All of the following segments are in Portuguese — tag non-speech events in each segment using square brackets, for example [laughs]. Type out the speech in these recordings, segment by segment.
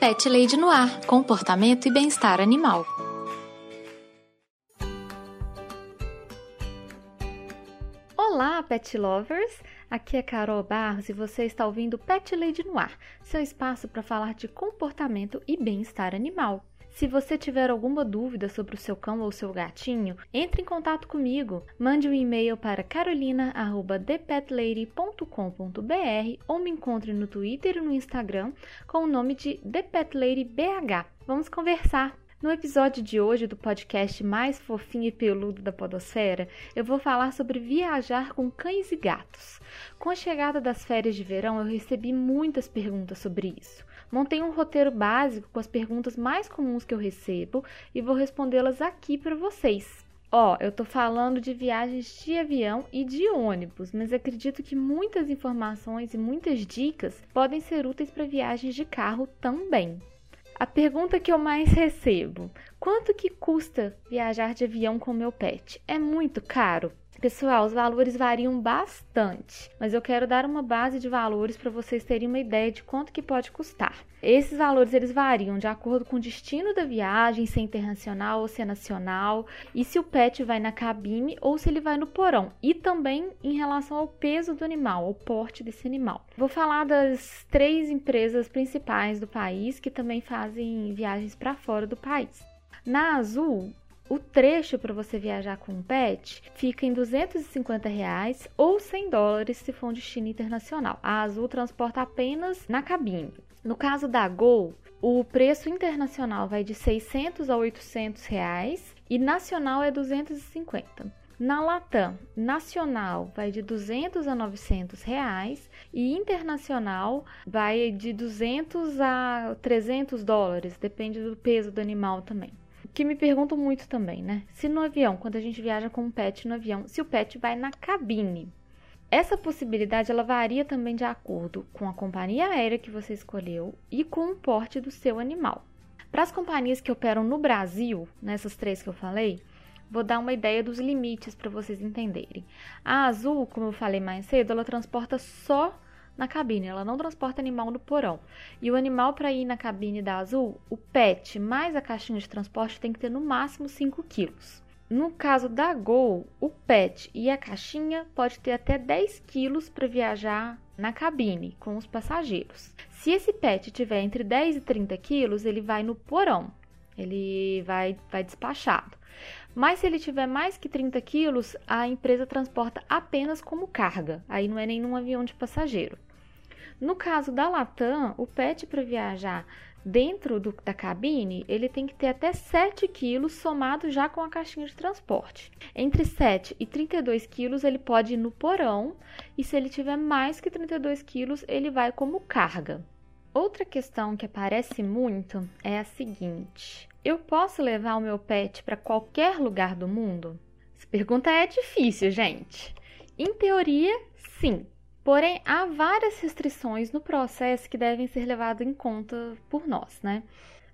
Pet Lady no Ar Comportamento e Bem-Estar Animal. Olá, pet lovers! Aqui é Carol Barros e você está ouvindo Pet Lady no Ar, seu espaço para falar de comportamento e bem-estar animal. Se você tiver alguma dúvida sobre o seu cão ou seu gatinho, entre em contato comigo. Mande um e-mail para carolina@thepetlady.com.br ou me encontre no Twitter e no Instagram com o nome de ThePetLadyBH. Vamos conversar. No episódio de hoje do podcast mais fofinho e peludo da Podosfera, eu vou falar sobre viajar com cães e gatos. Com a chegada das férias de verão, eu recebi muitas perguntas sobre isso. Montei um roteiro básico com as perguntas mais comuns que eu recebo e vou respondê-las aqui para vocês. Ó, eu tô falando de viagens de avião e de ônibus, mas acredito que muitas informações e muitas dicas podem ser úteis para viagens de carro também. A pergunta que eu mais recebo: quanto que custa viajar de avião com meu pet? É muito caro? Pessoal, os valores variam bastante, mas eu quero dar uma base de valores para vocês terem uma ideia de quanto que pode custar. Esses valores eles variam de acordo com o destino da viagem, se é internacional ou se é nacional, e se o pet vai na cabine ou se ele vai no porão, e também em relação ao peso do animal, ao porte desse animal. Vou falar das três empresas principais do país que também fazem viagens para fora do país. Na Azul, o trecho para você viajar com um pet fica em 250 reais ou 100 dólares se for um destino internacional. A Azul transporta apenas na cabine. No caso da Gol, o preço internacional vai de 600 a 800 reais e nacional é 250. Na Latam, nacional vai de 200 a 900 reais e internacional vai de 200 a 300 dólares, depende do peso do animal também que me perguntam muito também, né? Se no avião, quando a gente viaja com um pet no avião, se o pet vai na cabine. Essa possibilidade ela varia também de acordo com a companhia aérea que você escolheu e com o porte do seu animal. Para as companhias que operam no Brasil, nessas três que eu falei, vou dar uma ideia dos limites para vocês entenderem. A Azul, como eu falei mais cedo, ela transporta só na cabine, ela não transporta animal no porão. E o animal para ir na cabine da Azul, o pet mais a caixinha de transporte tem que ter no máximo 5 quilos. No caso da Gol, o pet e a caixinha pode ter até 10 quilos para viajar na cabine com os passageiros. Se esse pet tiver entre 10 e 30 quilos, ele vai no porão, ele vai, vai despachado. Mas se ele tiver mais que 30 quilos, a empresa transporta apenas como carga, aí não é nenhum avião de passageiro. No caso da Latam, o PET para viajar dentro do, da cabine, ele tem que ter até 7 quilos somado já com a caixinha de transporte. Entre 7 e 32 quilos ele pode ir no porão e se ele tiver mais que 32 quilos ele vai como carga. Outra questão que aparece muito é a seguinte: eu posso levar o meu pet para qualquer lugar do mundo? Essa pergunta é difícil, gente. Em teoria, sim. Porém, há várias restrições no processo que devem ser levadas em conta por nós, né?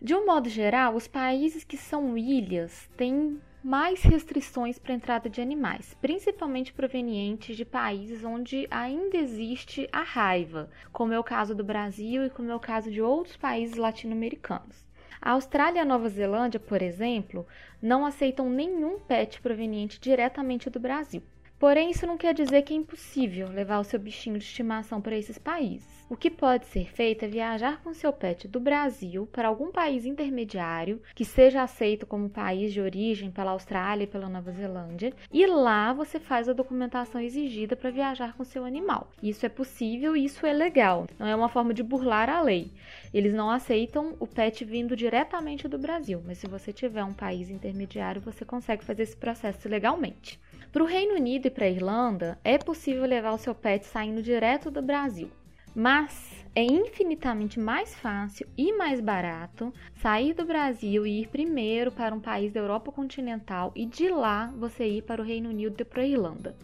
De um modo geral, os países que são ilhas têm mais restrições para a entrada de animais, principalmente provenientes de países onde ainda existe a raiva, como é o caso do Brasil e como é o caso de outros países latino-americanos. A Austrália e a Nova Zelândia, por exemplo, não aceitam nenhum pet proveniente diretamente do Brasil. Porém, isso não quer dizer que é impossível levar o seu bichinho de estimação para esses países. O que pode ser feito é viajar com seu pet do Brasil para algum país intermediário que seja aceito como país de origem pela Austrália e pela Nova Zelândia, e lá você faz a documentação exigida para viajar com seu animal. Isso é possível e isso é legal. Não é uma forma de burlar a lei. Eles não aceitam o pet vindo diretamente do Brasil, mas se você tiver um país intermediário, você consegue fazer esse processo legalmente. Para o Reino Unido e para a Irlanda, é possível levar o seu pet saindo direto do Brasil, mas é infinitamente mais fácil e mais barato sair do Brasil e ir primeiro para um país da Europa continental e de lá você ir para o Reino Unido e para a Irlanda.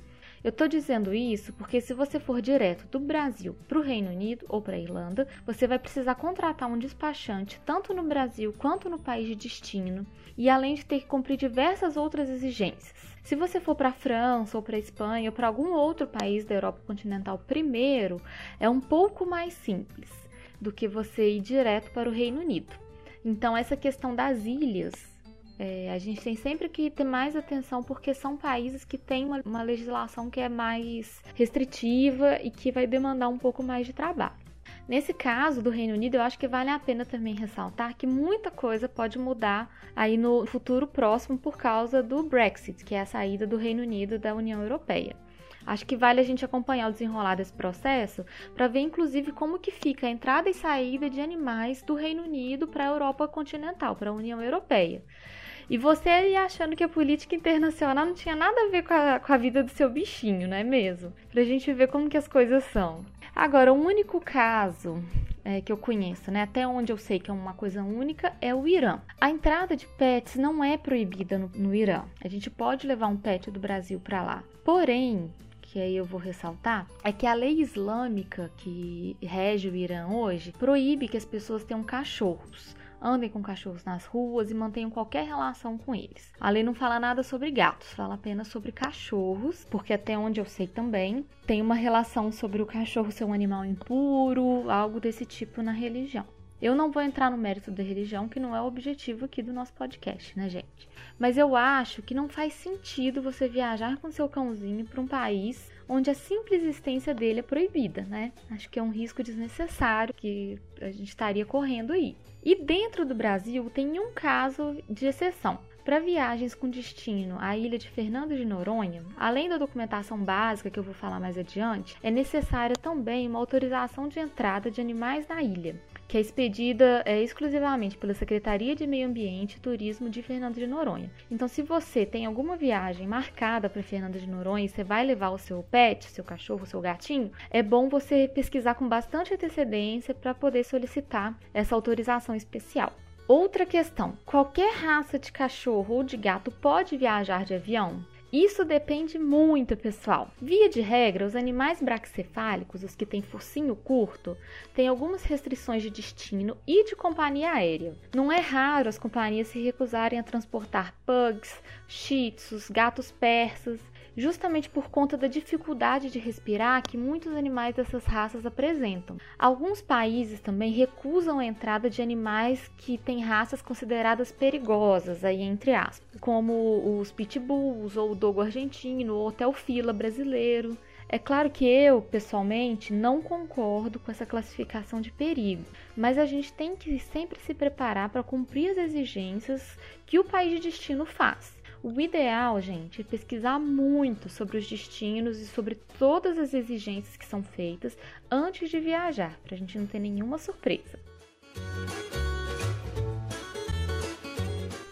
Eu estou dizendo isso porque se você for direto do Brasil para o Reino Unido ou para a Irlanda, você vai precisar contratar um despachante tanto no Brasil quanto no país de destino e além de ter que cumprir diversas outras exigências. Se você for para a França ou para a Espanha ou para algum outro país da Europa continental primeiro, é um pouco mais simples. do que você ir direto para o Reino Unido. Então, essa questão das ilhas, é, a gente tem sempre que ter mais atenção porque são países que têm uma, uma legislação que é mais restritiva e que vai demandar um pouco mais de trabalho. Nesse caso do Reino Unido, eu acho que vale a pena também ressaltar que muita coisa pode mudar aí no futuro próximo por causa do Brexit, que é a saída do Reino Unido da União Europeia. Acho que vale a gente acompanhar o desenrolar desse processo para ver, inclusive, como que fica a entrada e saída de animais do Reino Unido para a Europa continental, para a União Europeia. E você aí achando que a política internacional não tinha nada a ver com a, com a vida do seu bichinho, não é mesmo? Pra gente ver como que as coisas são. Agora, o único caso é, que eu conheço, né, até onde eu sei que é uma coisa única, é o Irã. A entrada de pets não é proibida no, no Irã. A gente pode levar um pet do Brasil para lá. Porém, que aí eu vou ressaltar, é que a lei islâmica que rege o Irã hoje proíbe que as pessoas tenham cachorros andem com cachorros nas ruas e mantenham qualquer relação com eles. A lei não fala nada sobre gatos, fala apenas sobre cachorros, porque até onde eu sei também tem uma relação sobre o cachorro ser um animal impuro, algo desse tipo na religião. Eu não vou entrar no mérito da religião, que não é o objetivo aqui do nosso podcast, né, gente? Mas eu acho que não faz sentido você viajar com seu cãozinho para um país onde a simples existência dele é proibida, né? Acho que é um risco desnecessário que a gente estaria correndo aí. E dentro do Brasil tem um caso de exceção. Para viagens com destino à ilha de Fernando de Noronha, além da documentação básica que eu vou falar mais adiante, é necessária também uma autorização de entrada de animais na ilha que é expedida é, exclusivamente pela Secretaria de Meio Ambiente e Turismo de Fernando de Noronha. Então, se você tem alguma viagem marcada para Fernando de Noronha e você vai levar o seu pet, seu cachorro, seu gatinho, é bom você pesquisar com bastante antecedência para poder solicitar essa autorização especial. Outra questão: qualquer raça de cachorro ou de gato pode viajar de avião? Isso depende muito, pessoal. Via de regra, os animais braxcefálicos, os que têm focinho curto, têm algumas restrições de destino e de companhia aérea. Não é raro as companhias se recusarem a transportar pugs, shih tzus, gatos persas justamente por conta da dificuldade de respirar que muitos animais dessas raças apresentam. Alguns países também recusam a entrada de animais que têm raças consideradas perigosas, aí entre aspas, como os pitbulls ou o dogo argentino ou até o fila brasileiro. É claro que eu, pessoalmente, não concordo com essa classificação de perigo, mas a gente tem que sempre se preparar para cumprir as exigências que o país de destino faz. O ideal, gente, é pesquisar muito sobre os destinos e sobre todas as exigências que são feitas antes de viajar, para a gente não ter nenhuma surpresa.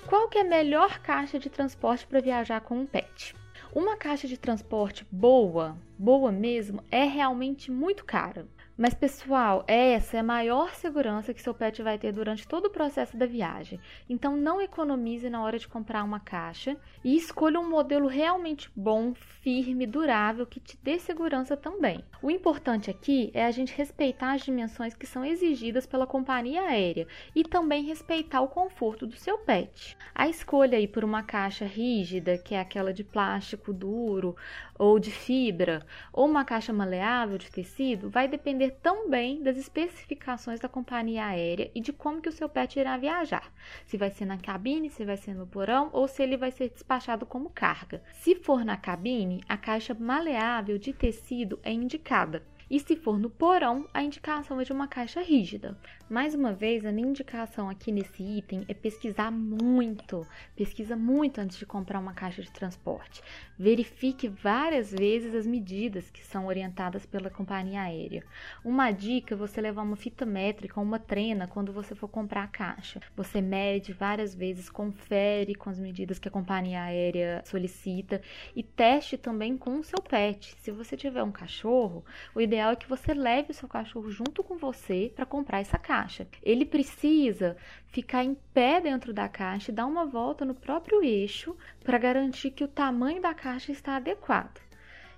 Qual que é a melhor caixa de transporte para viajar com um pet? Uma caixa de transporte boa, boa mesmo, é realmente muito cara. Mas, pessoal, essa é a maior segurança que seu pet vai ter durante todo o processo da viagem. Então, não economize na hora de comprar uma caixa e escolha um modelo realmente bom, firme, durável, que te dê segurança também. O importante aqui é a gente respeitar as dimensões que são exigidas pela companhia aérea e também respeitar o conforto do seu pet. A escolha aí por uma caixa rígida, que é aquela de plástico duro ou de fibra, ou uma caixa maleável de tecido, vai depender também das especificações da companhia aérea e de como que o seu pet irá viajar. Se vai ser na cabine, se vai ser no porão ou se ele vai ser despachado como carga. Se for na cabine, a caixa maleável de tecido é indicada. E se for no porão, a indicação é de uma caixa rígida. Mais uma vez, a minha indicação aqui nesse item é pesquisar muito. Pesquisa muito antes de comprar uma caixa de transporte. Verifique várias vezes as medidas que são orientadas pela companhia aérea. Uma dica é você levar uma fita métrica ou uma trena quando você for comprar a caixa. Você mede várias vezes, confere com as medidas que a companhia aérea solicita e teste também com o seu pet. Se você tiver um cachorro, o ideal ideal é que você leve o seu cachorro junto com você para comprar essa caixa. Ele precisa ficar em pé dentro da caixa e dar uma volta no próprio eixo para garantir que o tamanho da caixa está adequado.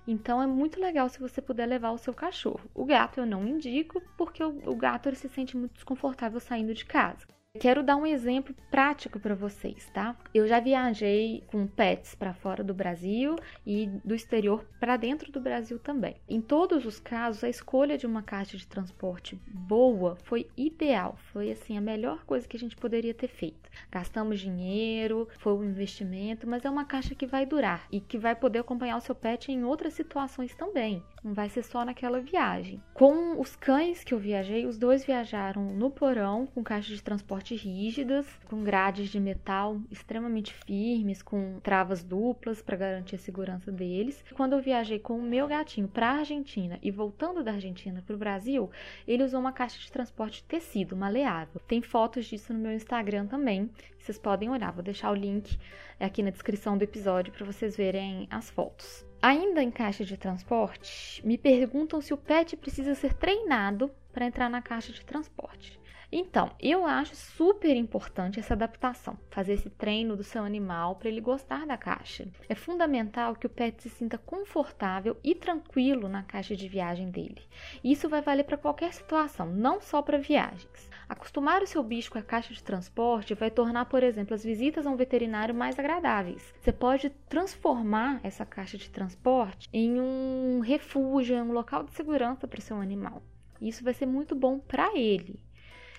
Então é muito legal se você puder levar o seu cachorro. O gato eu não indico, porque o, gato ele se sente muito desconfortável saindo de casa. Quero dar um exemplo prático para vocês, tá? Eu já viajei com pets para fora do Brasil e do exterior para dentro do Brasil também. Em todos os casos, a escolha de uma caixa de transporte boa foi ideal, foi assim a melhor coisa que a gente poderia ter feito. Gastamos dinheiro, foi um investimento, mas é uma caixa que vai durar e que vai poder acompanhar o seu pet em outras situações também. Não vai ser só naquela viagem. Com os cães que eu viajei, os dois viajaram no porão com caixas de transporte rígidas, com grades de metal extremamente firmes, com travas duplas para garantir a segurança deles. Quando eu viajei com o meu gatinho para a Argentina e voltando da Argentina para o Brasil, ele usou uma caixa de transporte tecido maleável. Tem fotos disso no meu Instagram também, vocês podem olhar. Vou deixar o link aqui na descrição do episódio para vocês verem as fotos. Ainda em caixa de transporte, me perguntam se o pet precisa ser treinado para entrar na caixa de transporte. Então, eu acho super importante essa adaptação, fazer esse treino do seu animal para ele gostar da caixa. É fundamental que o pet se sinta confortável e tranquilo na caixa de viagem dele. Isso vai valer para qualquer situação, não só para viagens. Acostumar o seu bicho com a caixa de transporte vai tornar, por exemplo, as visitas a um veterinário mais agradáveis. Você pode transformar essa caixa de transporte em um refúgio, em um local de segurança para o seu animal. Isso vai ser muito bom para ele.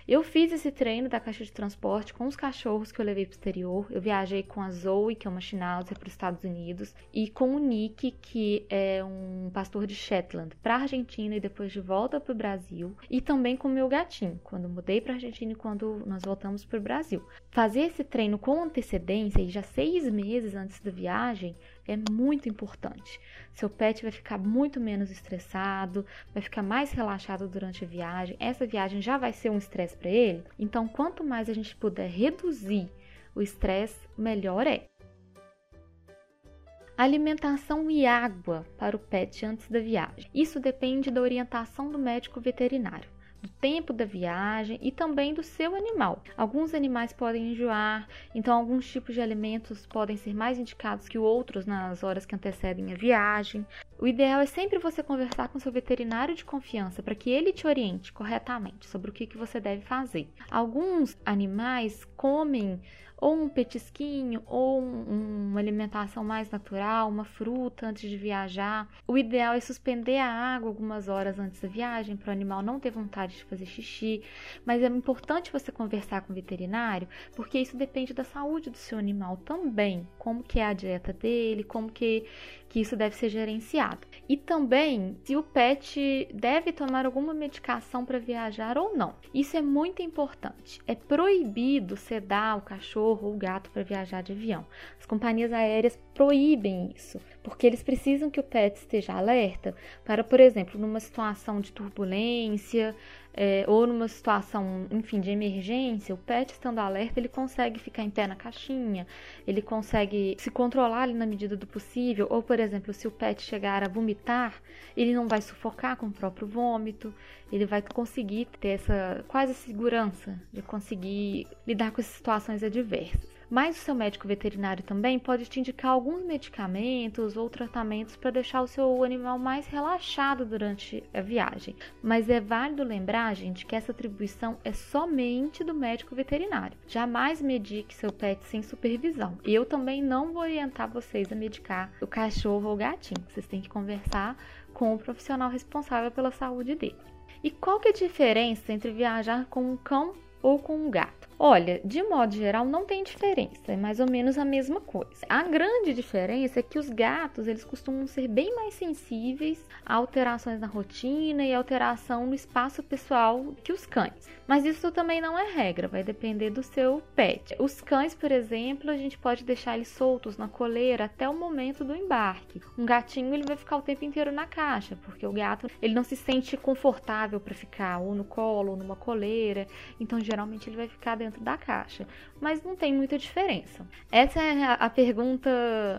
Eu fiz esse treino da caixa de transporte com os cachorros que eu levei para o exterior. Eu viajei com a Zoe, que é uma Schnauzer, para os Estados Unidos, e com o Nick, que é um pastor de Shetland, para a Argentina e depois de volta para o Brasil. E também com o meu gatinho, quando mudei para a Argentina e quando nós voltamos para o Brasil. Fazer esse treino com antecedência e já seis meses antes da viagem é muito importante. Seu pet vai ficar muito menos estressado, vai ficar mais relaxado durante a viagem. Essa viagem já vai ser um estresse para ele. Então, quanto mais a gente puder reduzir o estresse, melhor é. Alimentação e água para o pet antes da viagem. Isso depende da orientação do médico veterinário do tempo da viagem e também do seu animal. Alguns animais podem enjoar, então alguns tipos de alimentos podem ser mais indicados que outros nas horas que antecedem a viagem. O ideal é sempre você conversar com seu veterinário de confiança para que ele te oriente corretamente sobre o que, que você deve fazer. Alguns animais comem ou um petisquinho, ou um, uma alimentação mais natural, uma fruta antes de viajar. O ideal é suspender a água algumas horas antes da viagem para o animal não ter vontade de fazer xixi, mas é importante você conversar com o veterinário, porque isso depende da saúde do seu animal também, como que é a dieta dele, como que que isso deve ser gerenciado. E também se o pet deve tomar alguma medicação para viajar ou não. Isso é muito importante. É proibido sedar o cachorro ou o gato para viajar de avião. As companhias aéreas proíbem isso, porque eles precisam que o pet esteja alerta para, por exemplo, numa situação de turbulência, é, ou numa situação, enfim, de emergência, o pet estando alerta, ele consegue ficar em pé na caixinha, ele consegue se controlar ali na medida do possível, ou, por exemplo, se o pet chegar a vomitar, ele não vai sufocar com o próprio vômito, ele vai conseguir ter essa quase segurança de conseguir lidar com essas situações adversas. Mas o seu médico veterinário também pode te indicar alguns medicamentos ou tratamentos para deixar o seu animal mais relaxado durante a viagem. Mas é válido lembrar, gente, que essa atribuição é somente do médico veterinário. Jamais medique seu pet sem supervisão. E eu também não vou orientar vocês a medicar o cachorro ou o gatinho. Vocês têm que conversar com o profissional responsável pela saúde dele. E qual que é a diferença entre viajar com um cão ou com um gato? Olha, de modo geral não tem diferença, é mais ou menos a mesma coisa. A grande diferença é que os gatos, eles costumam ser bem mais sensíveis a alterações na rotina e alteração no espaço pessoal que os cães. Mas isso também não é regra, vai depender do seu pet. Os cães, por exemplo, a gente pode deixar eles soltos na coleira até o momento do embarque. Um gatinho, ele vai ficar o tempo inteiro na caixa, porque o gato, ele não se sente confortável para ficar ou no colo ou numa coleira, então geralmente ele vai ficar dentro da caixa, mas não tem muita diferença. Essa é a pergunta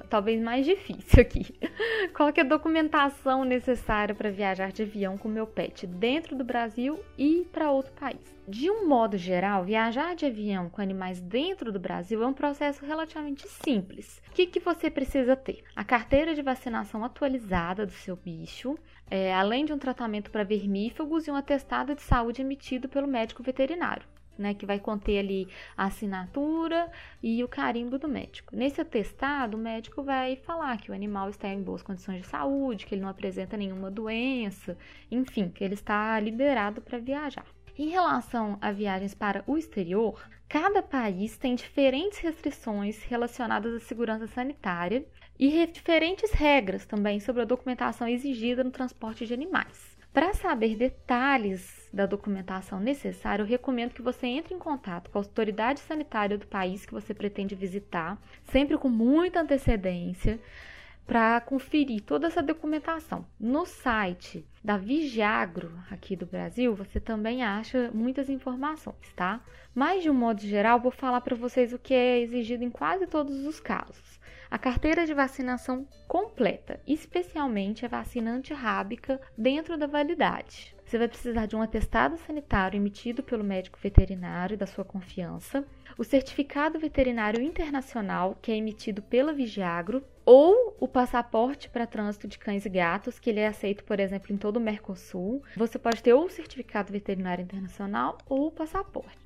talvez mais difícil aqui. [laughs] Qual é a documentação necessária para viajar de avião com meu pet dentro do Brasil e para outro país? De um modo geral, viajar de avião com animais dentro do Brasil é um processo relativamente simples. O que, que você precisa ter? A carteira de vacinação atualizada do seu bicho, é, além de um tratamento para vermífugos e um atestado de saúde emitido pelo médico veterinário. Né, que vai conter ali a assinatura e o carimbo do médico. Nesse atestado, o médico vai falar que o animal está em boas condições de saúde, que ele não apresenta nenhuma doença, enfim, que ele está liberado para viajar. Em relação a viagens para o exterior, cada país tem diferentes restrições relacionadas à segurança sanitária e diferentes regras também sobre a documentação exigida no transporte de animais. Para saber detalhes da documentação necessária, eu recomendo que você entre em contato com a autoridade sanitária do país que você pretende visitar, sempre com muita antecedência, para conferir toda essa documentação. No site da Vigiagro, aqui do Brasil, você também acha muitas informações, tá? Mas de um modo geral, vou falar para vocês o que é exigido em quase todos os casos a carteira de vacinação completa, especialmente a vacina antirrábica dentro da validade. Você vai precisar de um atestado sanitário emitido pelo médico veterinário da sua confiança, o certificado veterinário internacional, que é emitido pela Vigiagro, ou o passaporte para trânsito de cães e gatos, que ele é aceito, por exemplo, em todo o Mercosul. Você pode ter ou o certificado veterinário internacional ou o passaporte.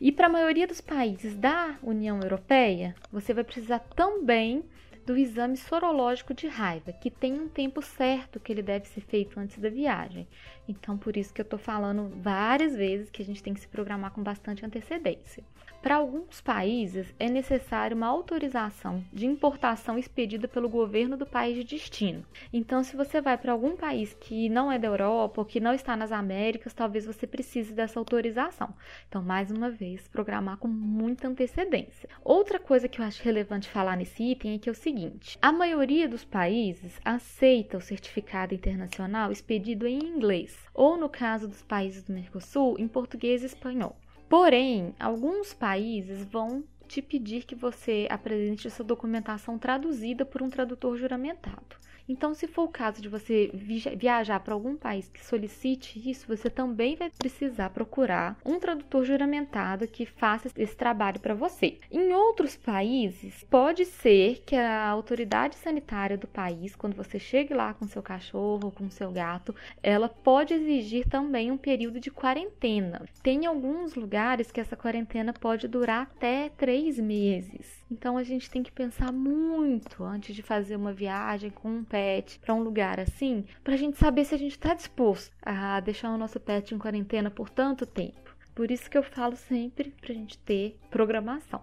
E para a maioria dos países da União Europeia, você vai precisar também do exame sorológico de raiva, que tem um tempo certo que ele deve ser feito antes da viagem. Então, por isso que eu estou falando várias vezes que a gente tem que se programar com bastante antecedência. Para alguns países, é necessário uma autorização de importação expedida pelo governo do país de destino. Então, se você vai para algum país que não é da Europa ou que não está nas Américas, talvez você precise dessa autorização. Então, mais uma vez, programar com muita antecedência. Outra coisa que eu acho relevante falar nesse item é que é o seguinte: a maioria dos países aceita o certificado internacional expedido em inglês, ou no caso dos países do Mercosul, em português e espanhol. Porém, alguns países vão te pedir que você apresente essa documentação traduzida por um tradutor juramentado. Então, se for o caso de você viajar para algum país que solicite isso, você também vai precisar procurar um tradutor juramentado que faça esse trabalho para você. Em outros países, pode ser que a autoridade sanitária do país, quando você chegue lá com seu cachorro, com seu gato, ela pode exigir também um período de quarentena. Tem alguns lugares que essa quarentena pode durar até três meses. Então a gente tem que pensar muito antes de fazer uma viagem com um pet para um lugar assim, para a gente saber se a gente está disposto a deixar o nosso pet em quarentena por tanto tempo. Por isso que eu falo sempre para a gente ter programação.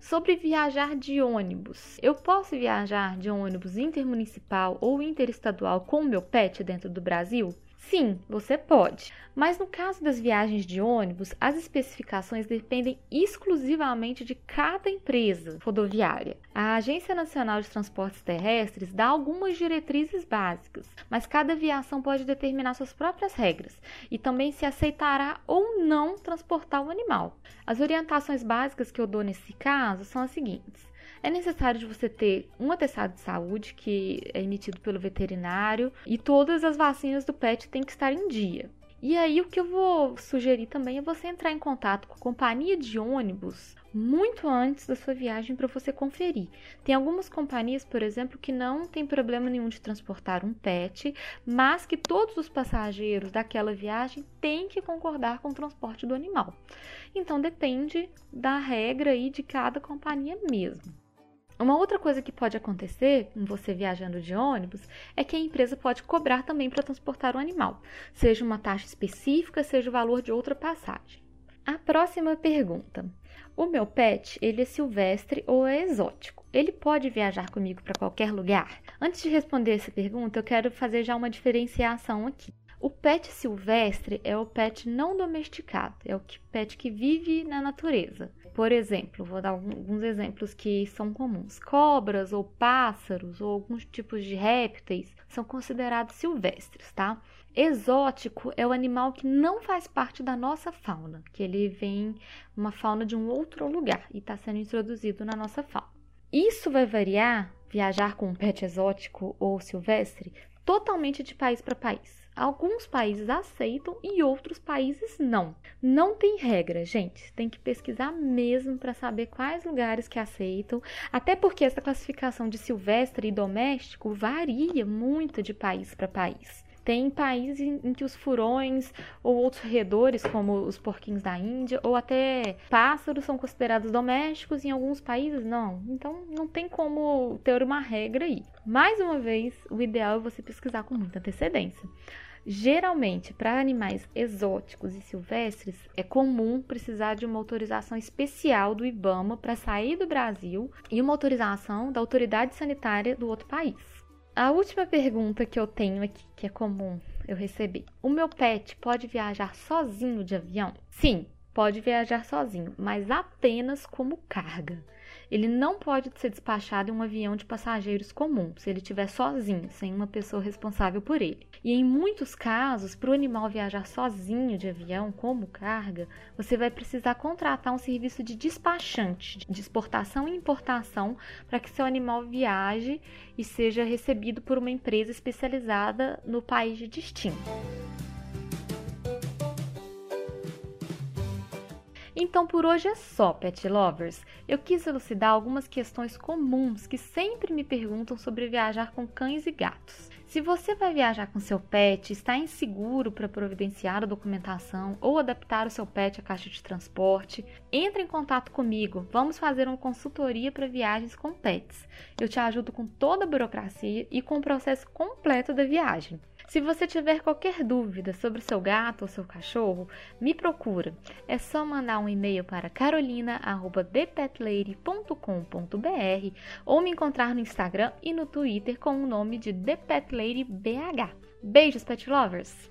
Sobre viajar de ônibus. Eu posso viajar de ônibus intermunicipal ou interestadual com o meu pet dentro do Brasil? Sim, você pode. Mas no caso das viagens de ônibus, as especificações dependem exclusivamente de cada empresa rodoviária. A Agência Nacional de Transportes Terrestres dá algumas diretrizes básicas, mas cada aviação pode determinar suas próprias regras e também se aceitará ou não transportar o animal. As orientações básicas que eu dou nesse caso são as seguintes: é necessário de você ter um atestado de saúde que é emitido pelo veterinário e todas as vacinas do pet têm que estar em dia. E aí o que eu vou sugerir também é você entrar em contato com a companhia de ônibus muito antes da sua viagem para você conferir. Tem algumas companhias, por exemplo, que não tem problema nenhum de transportar um pet, mas que todos os passageiros daquela viagem têm que concordar com o transporte do animal. Então depende da regra aí de cada companhia mesmo. Uma outra coisa que pode acontecer com você viajando de ônibus é que a empresa pode cobrar também para transportar o animal, seja uma taxa específica, seja o valor de outra passagem. A próxima pergunta: O meu pet, ele é silvestre ou é exótico? Ele pode viajar comigo para qualquer lugar? Antes de responder essa pergunta, eu quero fazer já uma diferenciação aqui. O pet silvestre é o pet não domesticado, é o pet que vive na natureza. Por exemplo, vou dar alguns exemplos que são comuns: cobras ou pássaros ou alguns tipos de répteis são considerados silvestres, tá? Exótico é o animal que não faz parte da nossa fauna, que ele vem uma fauna de um outro lugar e está sendo introduzido na nossa fauna. Isso vai variar, viajar com um pet exótico ou silvestre, totalmente de país para país. Alguns países aceitam e outros países não. Não tem regra, gente. Tem que pesquisar mesmo para saber quais lugares que aceitam. Até porque essa classificação de silvestre e doméstico varia muito de país para país. Tem países em que os furões ou outros roedores, como os porquinhos da Índia, ou até pássaros, são considerados domésticos, em alguns países não. Então não tem como ter uma regra aí. Mais uma vez, o ideal é você pesquisar com muita antecedência. Geralmente, para animais exóticos e silvestres, é comum precisar de uma autorização especial do IBAMA para sair do Brasil e uma autorização da autoridade sanitária do outro país. A última pergunta que eu tenho aqui, que é comum eu receber: O meu pet pode viajar sozinho de avião? Sim, pode viajar sozinho, mas apenas como carga. Ele não pode ser despachado em um avião de passageiros comum, se ele estiver sozinho, sem uma pessoa responsável por ele. E em muitos casos, para o animal viajar sozinho de avião como carga, você vai precisar contratar um serviço de despachante, de exportação e importação, para que seu animal viaje e seja recebido por uma empresa especializada no país de destino. Então por hoje é só, pet lovers. Eu quis elucidar algumas questões comuns que sempre me perguntam sobre viajar com cães e gatos. Se você vai viajar com seu pet, está inseguro para providenciar a documentação ou adaptar o seu pet à caixa de transporte, entre em contato comigo. Vamos fazer uma consultoria para viagens com pets. Eu te ajudo com toda a burocracia e com o processo completo da viagem. Se você tiver qualquer dúvida sobre seu gato ou seu cachorro, me procura. É só mandar um e-mail para carolina@thepetlady.com.br ou me encontrar no Instagram e no Twitter com o nome de ThePetLadyBH. Beijos, pet lovers!